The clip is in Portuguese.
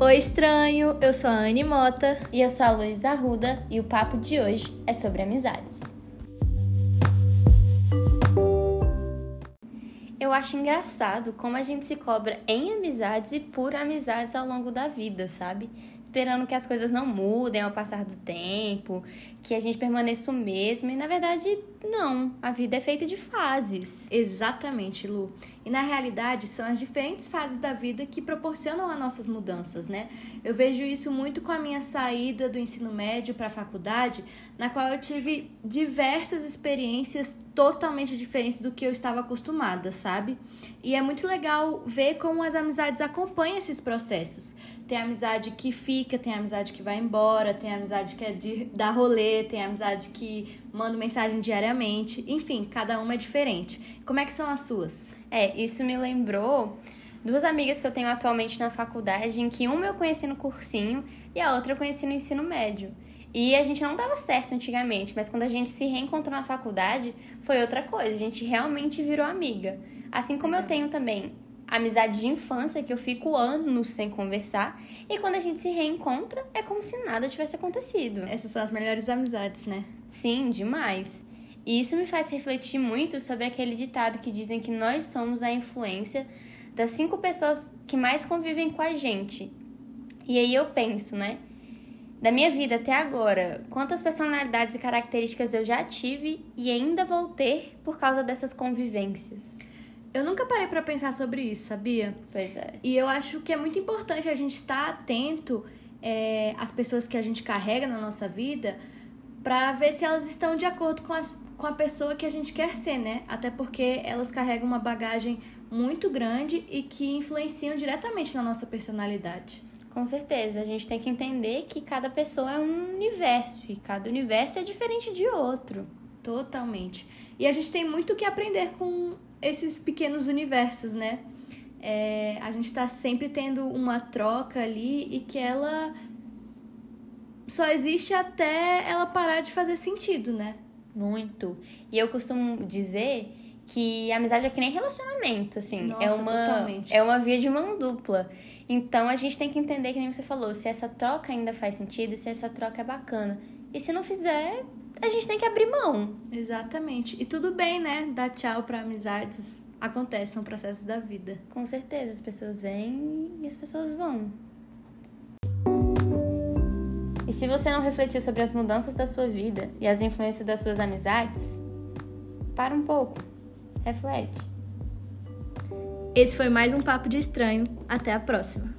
Oi, estranho! Eu sou a Anne Mota. E eu sou a Luísa Arruda e o papo de hoje é sobre amizades. Eu acho engraçado como a gente se cobra em amizades e por amizades ao longo da vida, sabe? Esperando que as coisas não mudem ao passar do tempo, que a gente permaneça o mesmo, e na verdade, não. A vida é feita de fases. Exatamente, Lu. E na realidade, são as diferentes fases da vida que proporcionam as nossas mudanças, né? Eu vejo isso muito com a minha saída do ensino médio para a faculdade, na qual eu tive diversas experiências totalmente diferentes do que eu estava acostumada, sabe? E é muito legal ver como as amizades acompanham esses processos. Tem amizade que fica, tem amizade que vai embora, tem amizade que é de dar rolê, tem amizade que manda mensagem diariamente. Enfim, cada uma é diferente. Como é que são as suas? É, isso me lembrou duas amigas que eu tenho atualmente na faculdade, em que uma eu conheci no cursinho e a outra eu conheci no ensino médio. E a gente não dava certo antigamente, mas quando a gente se reencontrou na faculdade, foi outra coisa. A gente realmente virou amiga. Assim como eu tenho também amizade de infância que eu fico anos sem conversar e quando a gente se reencontra é como se nada tivesse acontecido. Essas são as melhores amizades, né? Sim, demais. E isso me faz refletir muito sobre aquele ditado que dizem que nós somos a influência das cinco pessoas que mais convivem com a gente. E aí eu penso, né? Da minha vida até agora, quantas personalidades e características eu já tive e ainda vou ter por causa dessas convivências. Eu nunca parei para pensar sobre isso, sabia? Pois é. E eu acho que é muito importante a gente estar atento é, às pessoas que a gente carrega na nossa vida para ver se elas estão de acordo com, as, com a pessoa que a gente quer ser, né? Até porque elas carregam uma bagagem muito grande e que influenciam diretamente na nossa personalidade. Com certeza, a gente tem que entender que cada pessoa é um universo e cada universo é diferente de outro. Totalmente. E a gente tem muito que aprender com esses pequenos universos, né? É, a gente está sempre tendo uma troca ali e que ela só existe até ela parar de fazer sentido, né? Muito. E eu costumo dizer que a amizade é que nem relacionamento, assim. Nossa, é uma totalmente. é uma via de mão dupla. Então a gente tem que entender que nem você falou, se essa troca ainda faz sentido, se essa troca é bacana. E se não fizer, a gente tem que abrir mão. Exatamente. E tudo bem, né? Dar tchau para amizades. Acontece, são processos da vida. Com certeza, as pessoas vêm e as pessoas vão. E se você não refletiu sobre as mudanças da sua vida e as influências das suas amizades, para um pouco. Reflete. Esse foi mais um Papo de Estranho. Até a próxima.